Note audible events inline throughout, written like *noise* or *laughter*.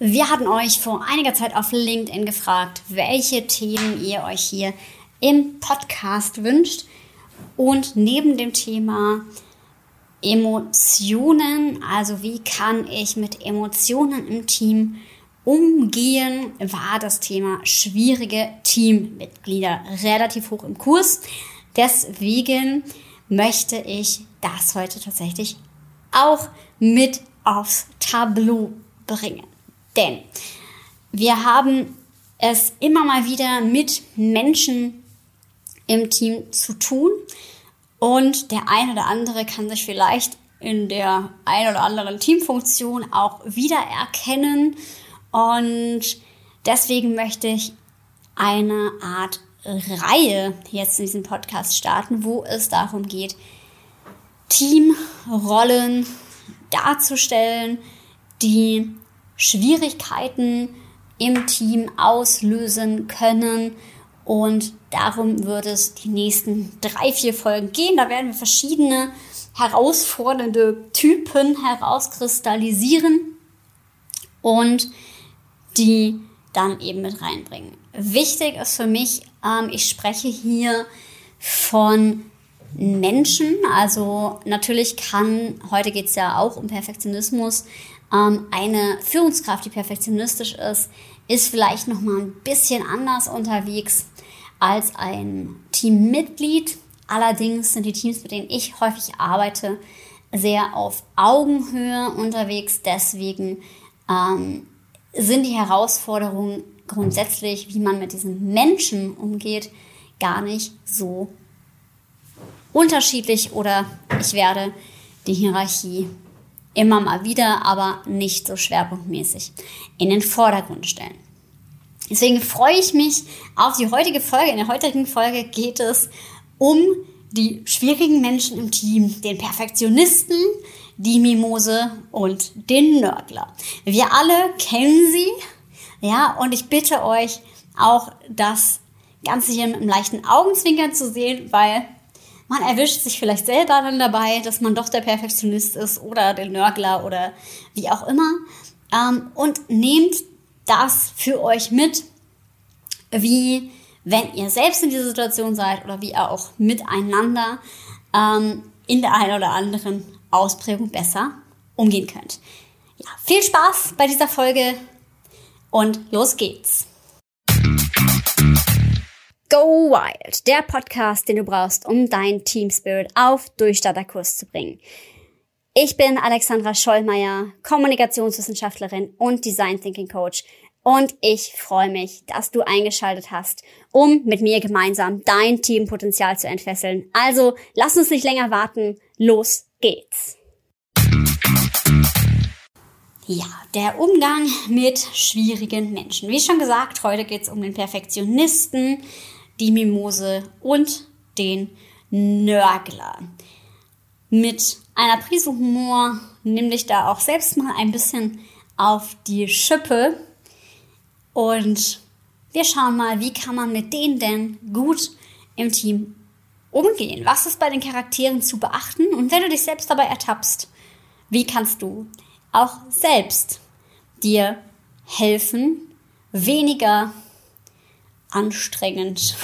Wir hatten euch vor einiger Zeit auf LinkedIn gefragt, welche Themen ihr euch hier im Podcast wünscht. Und neben dem Thema Emotionen, also wie kann ich mit Emotionen im Team umgehen, war das Thema schwierige Teammitglieder relativ hoch im Kurs. Deswegen möchte ich das heute tatsächlich auch mit aufs Tableau bringen. Denn wir haben es immer mal wieder mit Menschen im Team zu tun. Und der eine oder andere kann sich vielleicht in der ein oder anderen Teamfunktion auch wiedererkennen. Und deswegen möchte ich eine Art Reihe jetzt in diesem Podcast starten, wo es darum geht, Teamrollen darzustellen, die Schwierigkeiten im Team auslösen können. Und darum wird es die nächsten drei, vier Folgen gehen. Da werden wir verschiedene herausfordernde Typen herauskristallisieren und die dann eben mit reinbringen. Wichtig ist für mich, ähm, ich spreche hier von Menschen. Also natürlich kann, heute geht es ja auch um Perfektionismus, eine Führungskraft, die perfektionistisch ist, ist vielleicht noch mal ein bisschen anders unterwegs als ein Teammitglied. Allerdings sind die Teams, mit denen ich häufig arbeite, sehr auf Augenhöhe unterwegs. Deswegen ähm, sind die Herausforderungen grundsätzlich, wie man mit diesen Menschen umgeht, gar nicht so unterschiedlich oder ich werde die Hierarchie immer mal wieder, aber nicht so schwerpunktmäßig in den Vordergrund stellen. Deswegen freue ich mich auf die heutige Folge. In der heutigen Folge geht es um die schwierigen Menschen im Team, den Perfektionisten, die Mimose und den Nörgler. Wir alle kennen sie, ja, und ich bitte euch auch das Ganze hier mit einem leichten Augenzwinkern zu sehen, weil man erwischt sich vielleicht selber dann dabei, dass man doch der Perfektionist ist oder der Nörgler oder wie auch immer. Ähm, und nehmt das für euch mit, wie wenn ihr selbst in dieser Situation seid oder wie ihr auch miteinander ähm, in der einen oder anderen Ausprägung besser umgehen könnt. Ja, viel Spaß bei dieser Folge und los geht's. Go Wild, der Podcast, den du brauchst, um dein Team Spirit auf Durchstarterkurs zu bringen. Ich bin Alexandra Schollmeier, Kommunikationswissenschaftlerin und Design Thinking Coach und ich freue mich, dass du eingeschaltet hast, um mit mir gemeinsam dein Teampotenzial zu entfesseln. Also lass uns nicht länger warten, los geht's. Ja, der Umgang mit schwierigen Menschen. Wie schon gesagt, heute geht's um den Perfektionisten, die Mimose und den Nörgler. Mit einer Prise Humor nimm dich da auch selbst mal ein bisschen auf die Schippe und wir schauen mal, wie kann man mit denen denn gut im Team umgehen? Was ist bei den Charakteren zu beachten? Und wenn du dich selbst dabei ertappst, wie kannst du auch selbst dir helfen, weniger anstrengend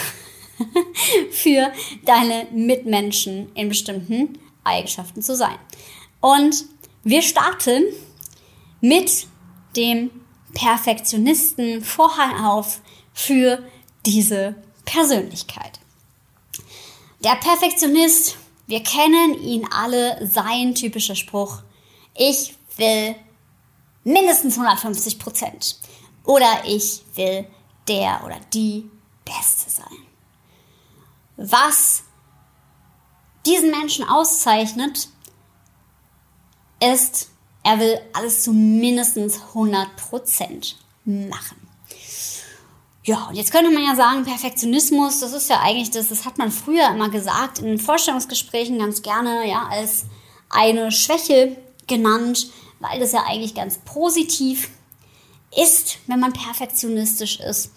*laughs* für deine Mitmenschen in bestimmten Eigenschaften zu sein. Und wir starten mit dem Perfektionisten Vorhang auf für diese Persönlichkeit. Der Perfektionist, wir kennen ihn alle, sein typischer Spruch, ich will mindestens 150 Prozent oder ich will der oder die Beste sein. Was diesen Menschen auszeichnet, ist, er will alles zu mindestens 100% machen. Ja, und jetzt könnte man ja sagen, Perfektionismus, das ist ja eigentlich das, das hat man früher immer gesagt, in Vorstellungsgesprächen ganz gerne, ja, als eine Schwäche genannt, weil das ja eigentlich ganz positiv ist, wenn man perfektionistisch ist.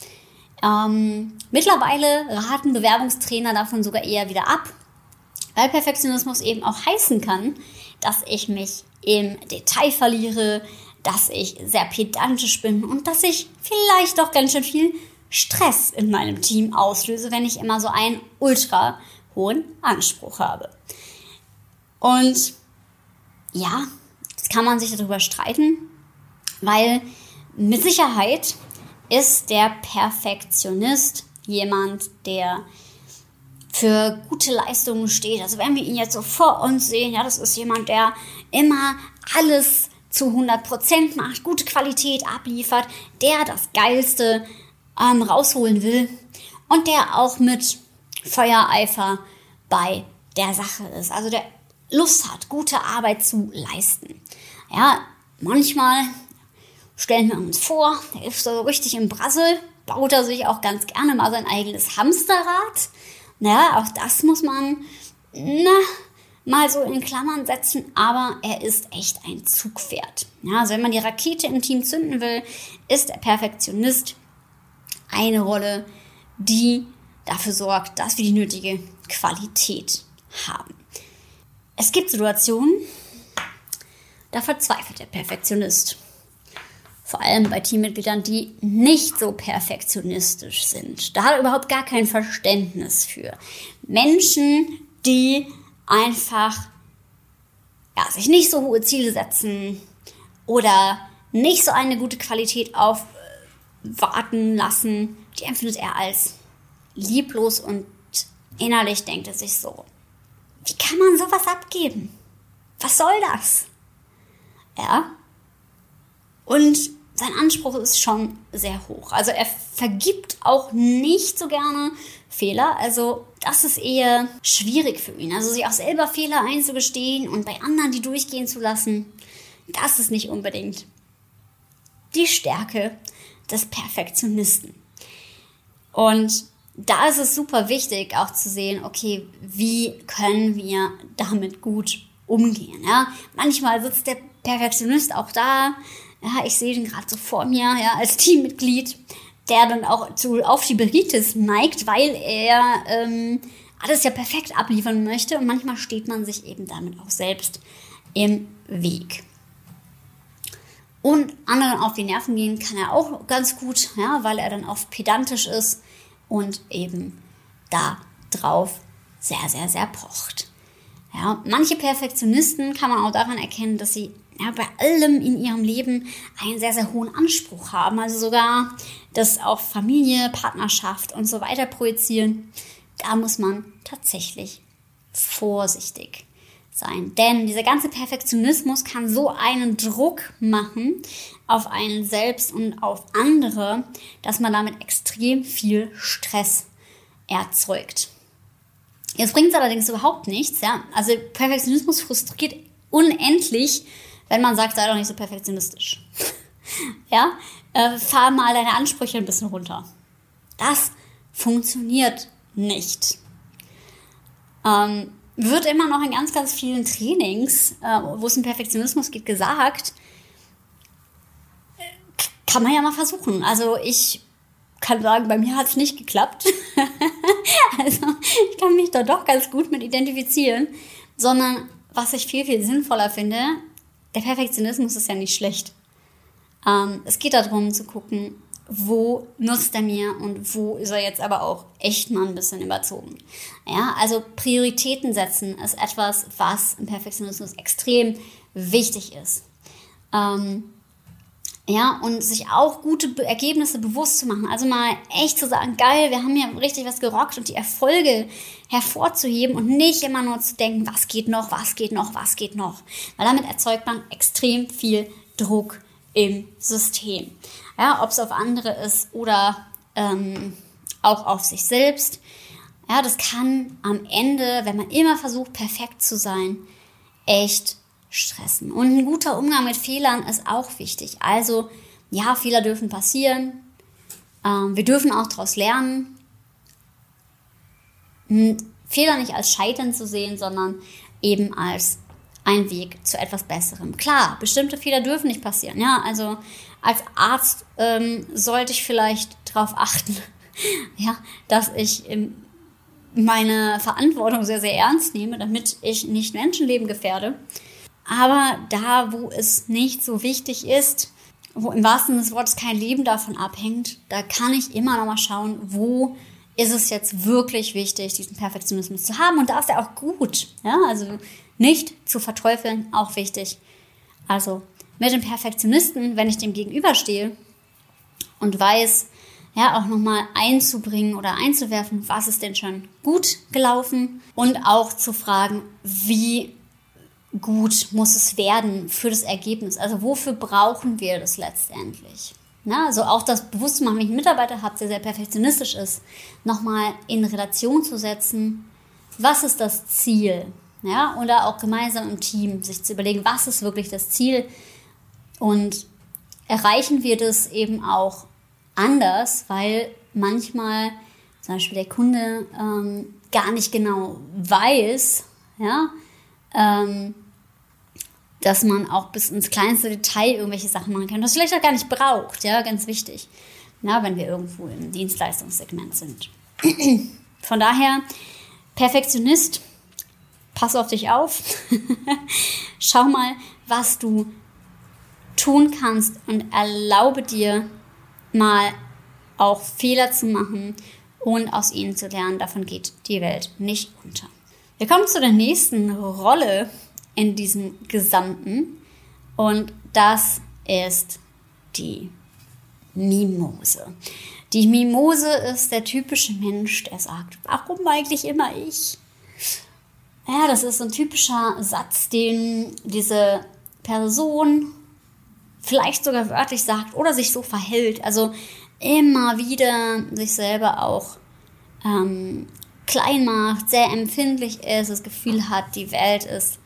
Ähm, mittlerweile raten Bewerbungstrainer davon sogar eher wieder ab, weil Perfektionismus eben auch heißen kann, dass ich mich im Detail verliere, dass ich sehr pedantisch bin und dass ich vielleicht doch ganz schön viel Stress in meinem Team auslöse, wenn ich immer so einen ultra hohen Anspruch habe. Und ja, jetzt kann man sich darüber streiten, weil mit Sicherheit ist der Perfektionist jemand, der für gute Leistungen steht. Also wenn wir ihn jetzt so vor uns sehen, ja, das ist jemand, der immer alles zu 100% macht, gute Qualität abliefert, der das Geilste ähm, rausholen will und der auch mit Feuereifer bei der Sache ist. Also der Lust hat, gute Arbeit zu leisten. Ja, manchmal stellen wir uns vor, der ist so richtig im Brassel, baut er sich auch ganz gerne mal sein eigenes Hamsterrad. Ja, auch das muss man na, mal so in Klammern setzen, aber er ist echt ein Zugpferd. Ja, also wenn man die Rakete im Team zünden will, ist der Perfektionist eine Rolle, die dafür sorgt, dass wir die nötige Qualität haben. Es gibt Situationen, da verzweifelt der Perfektionist vor allem bei Teammitgliedern, die nicht so perfektionistisch sind. Da hat er überhaupt gar kein Verständnis für. Menschen, die einfach ja, sich nicht so hohe Ziele setzen oder nicht so eine gute Qualität aufwarten lassen, die empfindet er als lieblos und innerlich denkt er sich so, wie kann man sowas abgeben? Was soll das? Ja. Und sein Anspruch ist schon sehr hoch. Also er vergibt auch nicht so gerne Fehler. Also das ist eher schwierig für ihn. Also sich auch selber Fehler einzugestehen und bei anderen die durchgehen zu lassen, das ist nicht unbedingt die Stärke des Perfektionisten. Und da ist es super wichtig auch zu sehen, okay, wie können wir damit gut umgehen. Ja? Manchmal sitzt der Perfektionist auch da, ja, ich sehe den gerade so vor mir, ja, als Teammitglied, der dann auch zu Aufschieberitis neigt, weil er ähm, alles ja perfekt abliefern möchte und manchmal steht man sich eben damit auch selbst im Weg. Und anderen auf die Nerven gehen kann er auch ganz gut, ja, weil er dann oft pedantisch ist und eben da drauf sehr, sehr, sehr pocht. Ja, manche Perfektionisten kann man auch daran erkennen, dass sie ja, bei allem in ihrem Leben einen sehr, sehr hohen Anspruch haben. Also sogar das auf Familie, Partnerschaft und so weiter projizieren. Da muss man tatsächlich vorsichtig sein. Denn dieser ganze Perfektionismus kann so einen Druck machen auf einen selbst und auf andere, dass man damit extrem viel Stress erzeugt. Jetzt bringt es allerdings überhaupt nichts. Ja? Also Perfektionismus frustriert unendlich wenn man sagt, sei doch nicht so perfektionistisch. *laughs* ja, äh, fahr mal deine Ansprüche ein bisschen runter. Das funktioniert nicht. Ähm, wird immer noch in ganz, ganz vielen Trainings, äh, wo es um Perfektionismus geht, gesagt, kann man ja mal versuchen. Also ich kann sagen, bei mir hat es nicht geklappt. *laughs* also ich kann mich da doch ganz gut mit identifizieren, sondern was ich viel, viel sinnvoller finde, der Perfektionismus ist ja nicht schlecht. Ähm, es geht darum zu gucken, wo nutzt er mir und wo ist er jetzt aber auch echt mal ein bisschen überzogen. Ja, also Prioritäten setzen ist etwas, was im Perfektionismus extrem wichtig ist. Ähm, ja, und sich auch gute Ergebnisse bewusst zu machen. Also mal echt zu sagen, geil, wir haben hier richtig was gerockt und die Erfolge hervorzuheben und nicht immer nur zu denken, was geht noch, was geht noch, was geht noch. Weil damit erzeugt man extrem viel Druck im System. Ja, ob es auf andere ist oder ähm, auch auf sich selbst. Ja, das kann am Ende, wenn man immer versucht, perfekt zu sein, echt stressen. Und ein guter Umgang mit Fehlern ist auch wichtig. Also, ja, Fehler dürfen passieren. Ähm, wir dürfen auch daraus lernen. Fehler nicht als Scheitern zu sehen, sondern eben als ein Weg zu etwas Besserem. Klar, bestimmte Fehler dürfen nicht passieren. Ja, also als Arzt ähm, sollte ich vielleicht darauf *laughs* achten, ja, dass ich meine Verantwortung sehr, sehr ernst nehme, damit ich nicht Menschenleben gefährde. Aber da, wo es nicht so wichtig ist, wo im wahrsten Sinne des Wortes kein Leben davon abhängt, da kann ich immer noch mal schauen, wo ist es jetzt wirklich wichtig, diesen Perfektionismus zu haben. Und da ist er auch gut. Ja, also nicht zu verteufeln, auch wichtig. Also mit dem Perfektionisten, wenn ich dem gegenüberstehe und weiß, ja, auch nochmal einzubringen oder einzuwerfen, was ist denn schon gut gelaufen und auch zu fragen, wie gut muss es werden für das Ergebnis? Also wofür brauchen wir das letztendlich? Na, also auch das Bewusstmachen, wenn ich einen Mitarbeiter habe, der sehr perfektionistisch ist, nochmal in Relation zu setzen, was ist das Ziel? Ja, oder auch gemeinsam im Team sich zu überlegen, was ist wirklich das Ziel und erreichen wir das eben auch anders, weil manchmal zum Beispiel der Kunde ähm, gar nicht genau weiß, ja, ähm, dass man auch bis ins kleinste Detail irgendwelche Sachen machen kann, das vielleicht auch gar nicht braucht, ja, ganz wichtig, na, wenn wir irgendwo im Dienstleistungssegment sind. *clears throat* Von daher, Perfektionist, pass auf dich auf, *laughs* schau mal, was du tun kannst und erlaube dir mal auch Fehler zu machen und aus ihnen zu lernen. Davon geht die Welt nicht unter. Wir kommen zu der nächsten Rolle in diesem Gesamten und das ist die Mimose. Die Mimose ist der typische Mensch, der sagt, warum eigentlich immer ich? Ja, das ist so ein typischer Satz, den diese Person vielleicht sogar wörtlich sagt oder sich so verhält. Also immer wieder sich selber auch ähm, klein macht, sehr empfindlich ist, das Gefühl hat, die Welt ist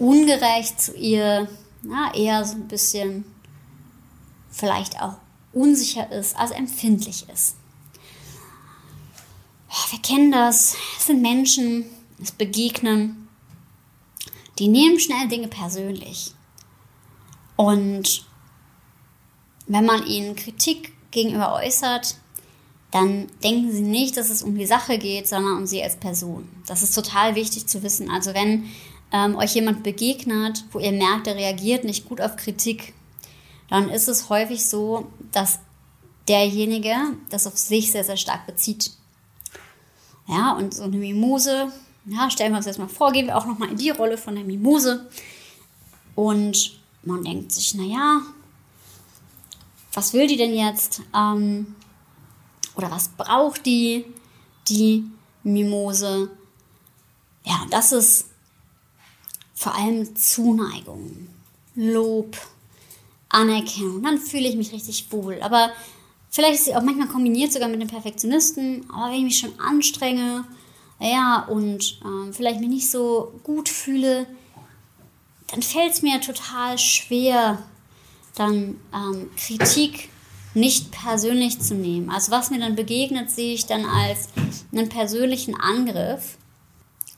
ungerecht zu ihr, ja, eher so ein bisschen vielleicht auch unsicher ist, also empfindlich ist. Wir kennen das, es sind Menschen, es begegnen, die nehmen schnell Dinge persönlich. Und wenn man ihnen Kritik gegenüber äußert, dann denken sie nicht, dass es um die Sache geht, sondern um sie als Person. Das ist total wichtig zu wissen. Also wenn ähm, euch jemand begegnet, wo ihr merkt, er reagiert nicht gut auf Kritik, dann ist es häufig so, dass derjenige das auf sich sehr, sehr stark bezieht. Ja, und so eine Mimose, ja, stellen wir uns jetzt mal vor, gehen wir auch nochmal in die Rolle von der Mimose. Und man denkt sich, naja, was will die denn jetzt? Ähm, oder was braucht die, die Mimose? Ja, das ist vor allem Zuneigung, Lob, Anerkennung. Dann fühle ich mich richtig wohl. Aber vielleicht ist sie auch manchmal kombiniert sogar mit dem Perfektionisten. Aber wenn ich mich schon anstrenge, ja, und äh, vielleicht mich nicht so gut fühle, dann fällt es mir total schwer, dann ähm, Kritik nicht persönlich zu nehmen. Also was mir dann begegnet, sehe ich dann als einen persönlichen Angriff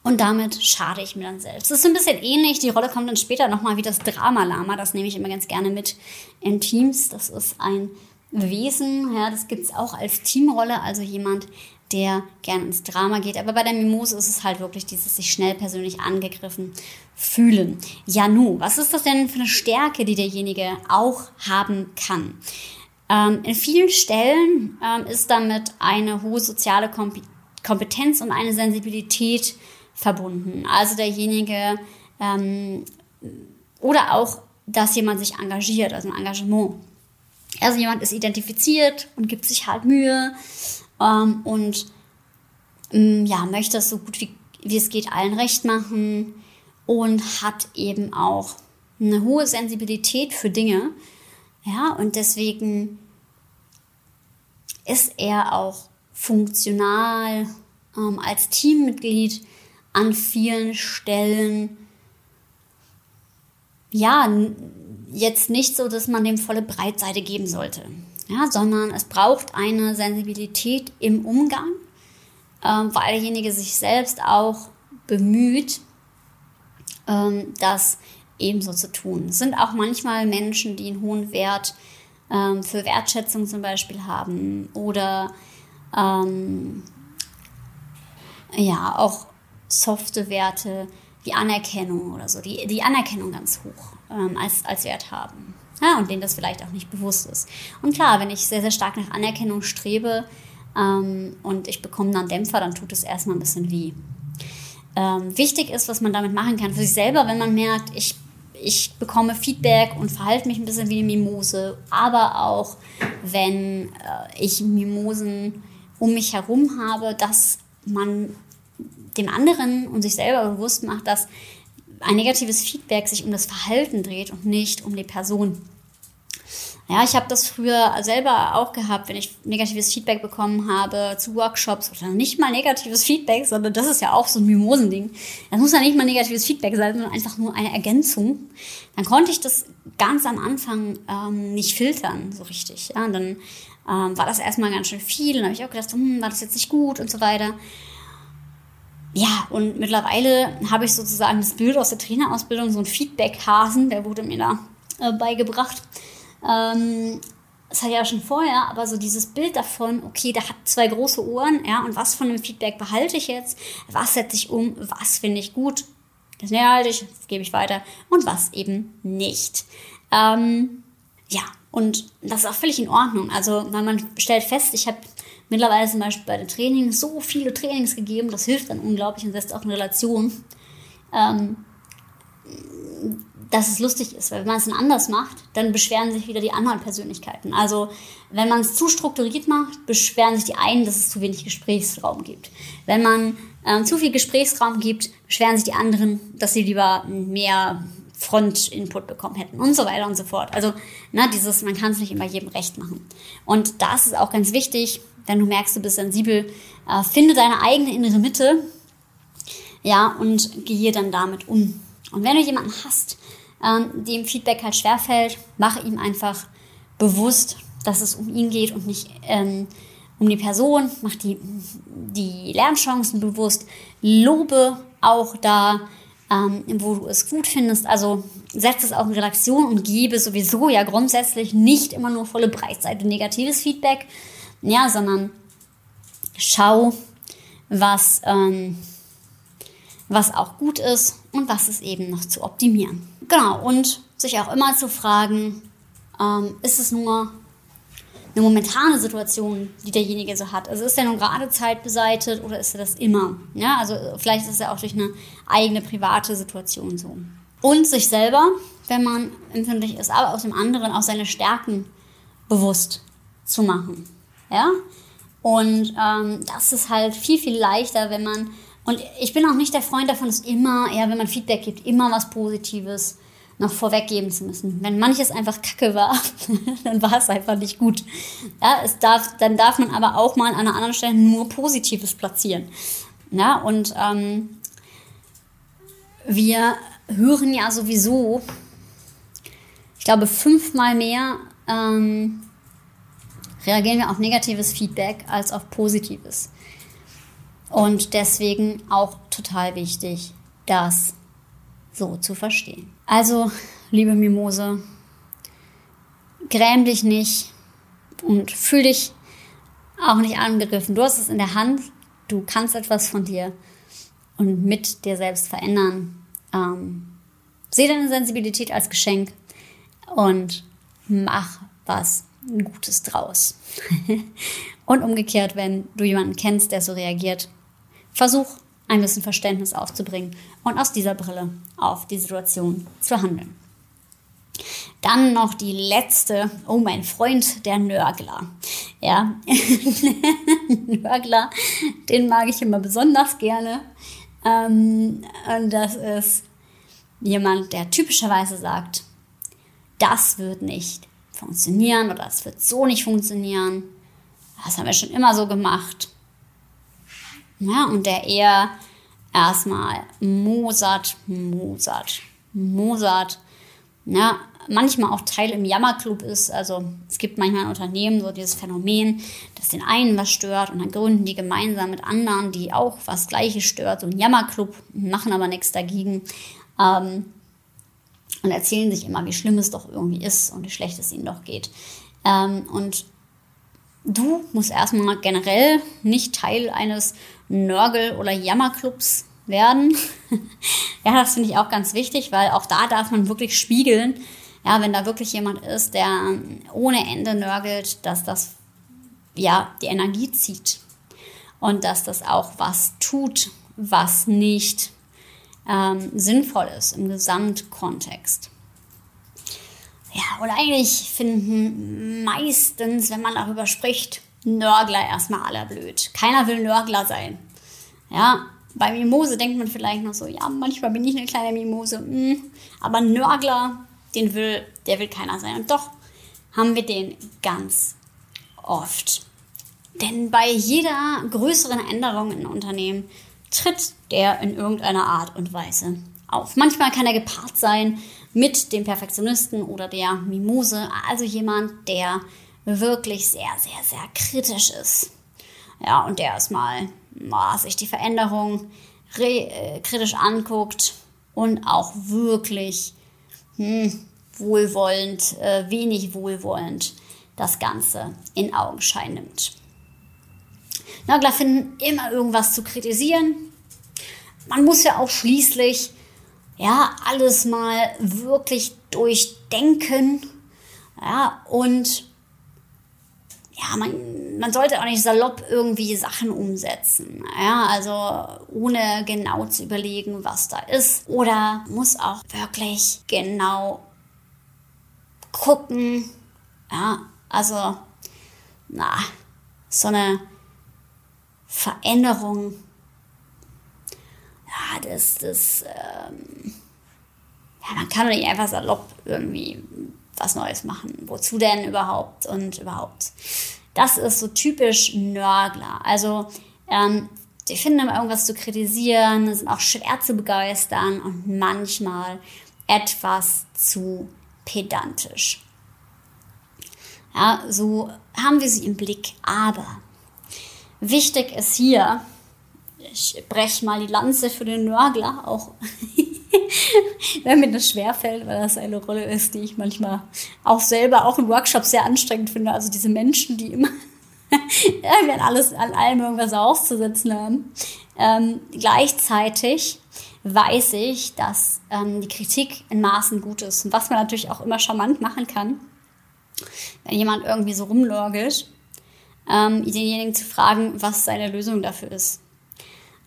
und damit schade ich mir dann selbst. Das ist ein bisschen ähnlich, die Rolle kommt dann später nochmal wie das Drama-Lama, das nehme ich immer ganz gerne mit in Teams. Das ist ein Wesen, ja, das gibt es auch als Teamrolle, also jemand, der gern ins Drama geht. Aber bei der Mimose ist es halt wirklich dieses sich schnell persönlich angegriffen fühlen. Ja, nu, was ist das denn für eine Stärke, die derjenige auch haben kann? Ähm, in vielen Stellen ähm, ist damit eine hohe soziale Kompetenz und eine Sensibilität verbunden. Also derjenige ähm, oder auch, dass jemand sich engagiert, also ein Engagement. Also jemand ist identifiziert und gibt sich halt Mühe ähm, und ähm, ja, möchte es so gut wie, wie es geht allen recht machen und hat eben auch eine hohe Sensibilität für Dinge. Ja, und deswegen ist er auch funktional ähm, als Teammitglied an vielen Stellen. Ja, jetzt nicht so, dass man dem volle Breitseite geben sollte ja, sondern es braucht eine Sensibilität im Umgang, ähm, weil derjenige sich selbst auch bemüht, ähm, das ebenso zu tun. Es sind auch manchmal Menschen, die einen hohen Wert ähm, für Wertschätzung zum Beispiel haben oder ähm, ja, auch softe Werte die Anerkennung oder so, die, die Anerkennung ganz hoch ähm, als, als Wert haben. Ja, und denen das vielleicht auch nicht bewusst ist. Und klar, wenn ich sehr, sehr stark nach Anerkennung strebe ähm, und ich bekomme dann Dämpfer, dann tut es erstmal ein bisschen weh. Ähm, wichtig ist, was man damit machen kann für sich selber, wenn man merkt, ich, ich bekomme Feedback und verhalte mich ein bisschen wie eine Mimose, aber auch wenn äh, ich Mimosen um mich herum habe, dass man dem anderen und sich selber bewusst macht, dass ein negatives Feedback sich um das Verhalten dreht und nicht um die Person. Ja, ich habe das früher selber auch gehabt, wenn ich negatives Feedback bekommen habe zu Workshops oder nicht mal negatives Feedback, sondern das ist ja auch so ein Mimosending. Das muss ja nicht mal negatives Feedback sein, sondern einfach nur eine Ergänzung. Dann konnte ich das ganz am Anfang ähm, nicht filtern, so richtig. Ja, und dann ähm, war das erstmal ganz schön viel und habe ich auch gedacht, hm, war das jetzt nicht gut und so weiter. Ja, und mittlerweile habe ich sozusagen das Bild aus der Trainerausbildung, so ein Feedback-Hasen, der wurde mir da äh, beigebracht. Ähm, das hatte ich ja schon vorher, aber so dieses Bild davon, okay, der hat zwei große Ohren, ja, und was von dem Feedback behalte ich jetzt? Was setze ich um? Was finde ich gut? Das halte ich, das gebe ich weiter. Und was eben nicht. Ähm, ja, und das ist auch völlig in Ordnung. Also, weil man stellt fest, ich habe mittlerweile zum Beispiel bei den Trainings so viele Trainings gegeben, das hilft dann unglaublich und setzt auch eine Relation. Ähm, dass es lustig ist, weil wenn man es dann anders macht, dann beschweren sich wieder die anderen Persönlichkeiten. Also wenn man es zu strukturiert macht, beschweren sich die einen, dass es zu wenig Gesprächsraum gibt. Wenn man ähm, zu viel Gesprächsraum gibt, beschweren sich die anderen, dass sie lieber mehr Front-Input bekommen hätten und so weiter und so fort. Also na, dieses, man kann es nicht immer jedem recht machen. Und das ist auch ganz wichtig, wenn du merkst, du bist sensibel, äh, finde deine eigene innere Mitte, ja, und gehe dann damit um. Und wenn du jemanden hast, ähm, dem Feedback halt schwerfällt, mach ihm einfach bewusst, dass es um ihn geht und nicht ähm, um die Person, mach die, die Lernchancen bewusst, lobe auch da, ähm, wo du es gut findest. Also setz es auch in Redaktion und gebe sowieso ja grundsätzlich nicht immer nur volle Breitseite negatives Feedback, ja, sondern schau, was, ähm, was auch gut ist und was ist eben noch zu optimieren. Genau, und sich auch immer zu fragen, ähm, ist es nur eine momentane Situation, die derjenige so hat. Also ist er nun gerade zeitbeseitet oder ist er das immer? Ja, also vielleicht ist er auch durch eine eigene private Situation so. Und sich selber, wenn man empfindlich ist, aber auch dem anderen auch seine Stärken bewusst zu machen. Ja? Und ähm, das ist halt viel, viel leichter, wenn man. Und ich bin auch nicht der Freund davon, dass immer, ja, wenn man Feedback gibt, immer was Positives noch vorweggeben zu müssen. Wenn manches einfach Kacke war, *laughs* dann war es einfach nicht gut. Ja, es darf, dann darf man aber auch mal an einer anderen Stelle nur Positives platzieren. Ja, und ähm, wir hören ja sowieso, ich glaube, fünfmal mehr ähm, reagieren wir auf negatives Feedback als auf positives. Und deswegen auch total wichtig, das so zu verstehen. Also, liebe Mimose, gräm dich nicht und fühl dich auch nicht angegriffen. Du hast es in der Hand, du kannst etwas von dir und mit dir selbst verändern. Ähm, Sehe deine Sensibilität als Geschenk und mach was Gutes draus. *laughs* und umgekehrt, wenn du jemanden kennst, der so reagiert, versuch ein bisschen Verständnis aufzubringen und aus dieser Brille auf die Situation zu handeln. Dann noch die letzte, oh mein Freund, der Nörgler. Ja, *laughs* Nörgler, den mag ich immer besonders gerne. Ähm, und das ist jemand, der typischerweise sagt, das wird nicht funktionieren oder das wird so nicht funktionieren. Das haben wir schon immer so gemacht. Ja, und der eher erstmal Mozart, Mozart, Mozart, ja, manchmal auch Teil im Jammerclub ist. Also es gibt manchmal in Unternehmen so dieses Phänomen, dass den einen was stört und dann gründen die gemeinsam mit anderen, die auch was Gleiches stört, so ein Jammerclub, machen aber nichts dagegen. Ähm, und erzählen sich immer, wie schlimm es doch irgendwie ist und wie schlecht es ihnen doch geht. Ähm, und du musst erstmal generell nicht Teil eines Nörgel- oder Jammerclubs werden. *laughs* ja, das finde ich auch ganz wichtig, weil auch da darf man wirklich spiegeln. Ja, wenn da wirklich jemand ist, der ohne Ende nörgelt, dass das ja die Energie zieht und dass das auch was tut, was nicht ähm, sinnvoll ist im Gesamtkontext. Ja, und eigentlich finden meistens, wenn man darüber spricht, Nörgler erstmal aller blöd. Keiner will Nörgler sein. Ja, bei Mimose denkt man vielleicht noch so, ja, manchmal bin ich eine kleine Mimose, hm, aber Nörgler, den will, der will keiner sein. Und doch haben wir den ganz oft. Denn bei jeder größeren Änderung in Unternehmen tritt der in irgendeiner Art und Weise auf. Manchmal kann er gepaart sein mit dem Perfektionisten oder der Mimose, also jemand, der wirklich sehr, sehr, sehr kritisch ist. Ja, und der erstmal mal sich die Veränderung äh, kritisch anguckt und auch wirklich hm, wohlwollend, äh, wenig wohlwollend das Ganze in Augenschein nimmt. Nörgler finden immer irgendwas zu kritisieren. Man muss ja auch schließlich ja alles mal wirklich durchdenken. Ja, und ja, man, man sollte auch nicht salopp irgendwie Sachen umsetzen. Ja, also ohne genau zu überlegen, was da ist. Oder muss auch wirklich genau gucken. Ja, also, na, so eine Veränderung. Ja, das, das, ähm, ja, man kann doch nicht einfach salopp irgendwie was Neues machen. Wozu denn überhaupt und überhaupt? Das ist so typisch Nörgler. Also, ähm, die finden immer irgendwas zu kritisieren, sind auch schwer zu begeistern und manchmal etwas zu pedantisch. Ja, so haben wir sie im Blick. Aber wichtig ist hier, ich breche mal die Lanze für den Nörgler, auch *laughs* wenn mir das schwerfällt, weil das eine Rolle ist, die ich manchmal auch selber, auch in Workshops sehr anstrengend finde. Also diese Menschen, die immer *laughs* wenn alles an allem irgendwas auszusetzen haben. Ähm, gleichzeitig weiß ich, dass ähm, die Kritik in Maßen gut ist. Und was man natürlich auch immer charmant machen kann, wenn jemand irgendwie so rumlorgelt, ähm, denjenigen zu fragen, was seine Lösung dafür ist.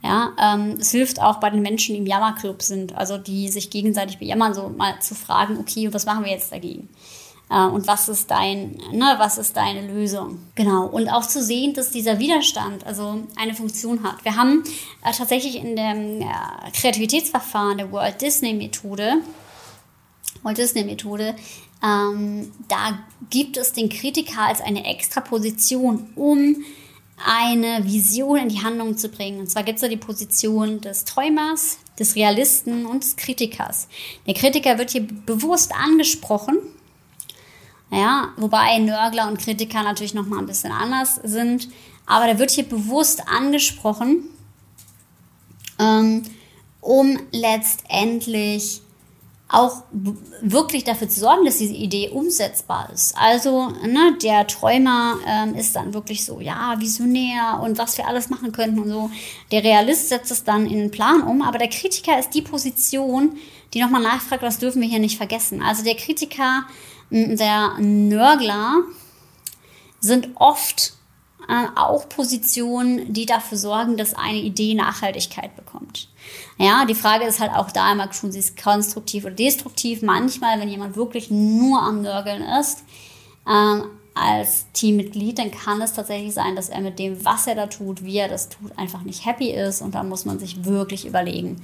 Ja, ähm, es hilft auch bei den Menschen, die im Jammerclub sind, also die sich gegenseitig bejammern, so mal zu fragen, okay, was machen wir jetzt dagegen? Äh, und was ist dein, ne, was ist deine Lösung? Genau. Und auch zu sehen, dass dieser Widerstand also eine Funktion hat. Wir haben äh, tatsächlich in dem äh, Kreativitätsverfahren der Walt Disney Methode, Walt Disney Methode, ähm, da gibt es den Kritiker als eine extra Position, um eine Vision in die Handlung zu bringen. Und zwar gibt es da die Position des Träumers, des Realisten und des Kritikers. Der Kritiker wird hier bewusst angesprochen, ja, wobei Nörgler und Kritiker natürlich noch mal ein bisschen anders sind, aber der wird hier bewusst angesprochen, ähm, um letztendlich auch wirklich dafür zu sorgen, dass diese Idee umsetzbar ist. Also ne, der Träumer ähm, ist dann wirklich so, ja, visionär und was wir alles machen könnten und so. Der Realist setzt es dann in den Plan um, aber der Kritiker ist die Position, die nochmal nachfragt, was dürfen wir hier nicht vergessen. Also der Kritiker, der Nörgler sind oft äh, auch Positionen, die dafür sorgen, dass eine Idee Nachhaltigkeit bekommt. Ja, die Frage ist halt auch da immer, tun sie es konstruktiv oder destruktiv. Manchmal, wenn jemand wirklich nur am Nörgeln ist, ähm, als Teammitglied, dann kann es tatsächlich sein, dass er mit dem, was er da tut, wie er das tut, einfach nicht happy ist. Und dann muss man sich wirklich überlegen,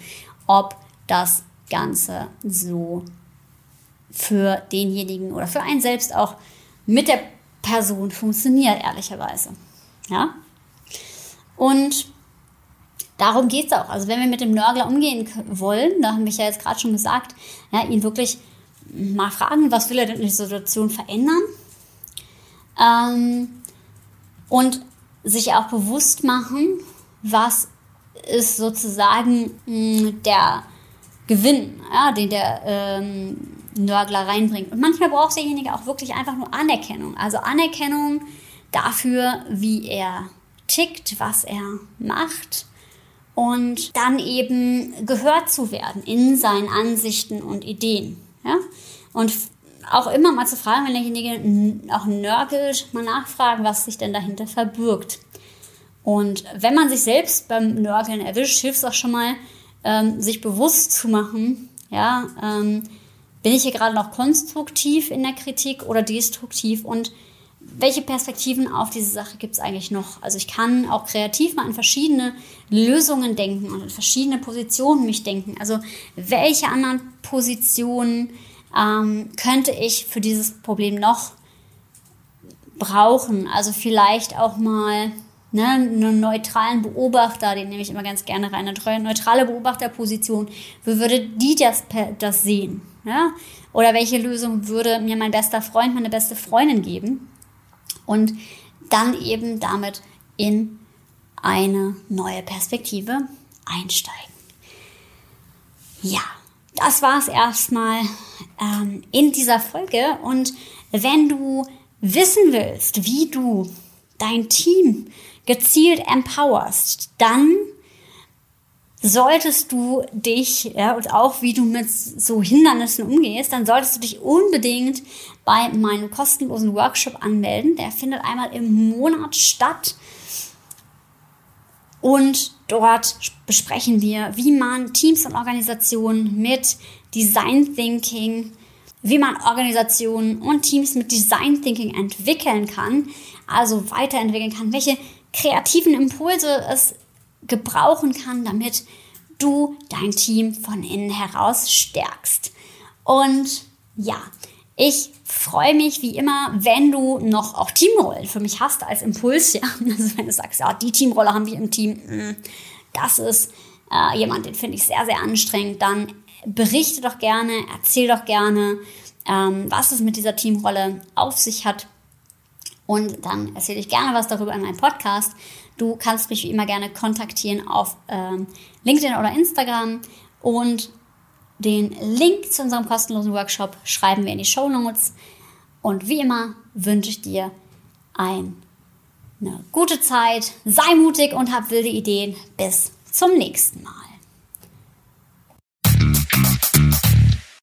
ob das Ganze so für denjenigen oder für einen selbst auch mit der Person funktioniert, ehrlicherweise. Ja? Und darum geht es auch. Also wenn wir mit dem Nörgler umgehen wollen, da haben wir ja jetzt gerade schon gesagt, ja, ihn wirklich mal fragen, was will er denn in der Situation verändern? Ähm, und sich auch bewusst machen, was ist sozusagen mh, hm, der Gewinn, ja, den der ähm, Nörgler reinbringt. Und manchmal braucht derjenige auch wirklich einfach nur Anerkennung. Also Anerkennung dafür, wie er tickt, was er macht und dann eben gehört zu werden in seinen Ansichten und Ideen. Ja? Und auch immer mal zu fragen, wenn derjenige auch nörgelt, mal nachfragen, was sich denn dahinter verbirgt. Und wenn man sich selbst beim Nörgeln erwischt, hilft es auch schon mal, ähm, sich bewusst zu machen, ja, ähm, bin ich hier gerade noch konstruktiv in der Kritik oder destruktiv und welche Perspektiven auf diese Sache gibt es eigentlich noch? Also ich kann auch kreativ mal an verschiedene Lösungen denken und an verschiedene Positionen mich denken. Also welche anderen Positionen ähm, könnte ich für dieses Problem noch brauchen? Also vielleicht auch mal ne, einen neutralen Beobachter, den nehme ich immer ganz gerne rein, eine neutrale Beobachterposition. Wie würde die das, das sehen? Ja? Oder welche Lösung würde mir mein bester Freund, meine beste Freundin geben? Und dann eben damit in eine neue Perspektive einsteigen. Ja, das war es erstmal ähm, in dieser Folge. Und wenn du wissen willst, wie du dein Team gezielt empowerst, dann solltest du dich, ja, und auch wie du mit so Hindernissen umgehst, dann solltest du dich unbedingt bei meinem kostenlosen Workshop anmelden. Der findet einmal im Monat statt. Und dort besprechen wir, wie man Teams und Organisationen mit Design Thinking, wie man Organisationen und Teams mit Design Thinking entwickeln kann, also weiterentwickeln kann, welche kreativen Impulse es gebrauchen kann, damit du dein Team von innen heraus stärkst. Und ja, ich freue mich wie immer, wenn du noch auch Teamrollen für mich hast als Impuls. Ja? *laughs* Also wenn du sagst, ja, die Teamrolle haben wir im Team, mm, das ist äh, jemand, den finde ich sehr, sehr anstrengend, dann berichte doch gerne, erzähl doch gerne, ähm, was es mit dieser Teamrolle auf sich hat. Und dann erzähle ich gerne was darüber in meinem Podcast. Du kannst mich wie immer gerne kontaktieren auf ähm, LinkedIn oder Instagram und den Link zu unserem kostenlosen Workshop schreiben wir in die Show Notes. Und wie immer wünsche ich dir eine gute Zeit. Sei mutig und hab wilde Ideen. Bis zum nächsten Mal.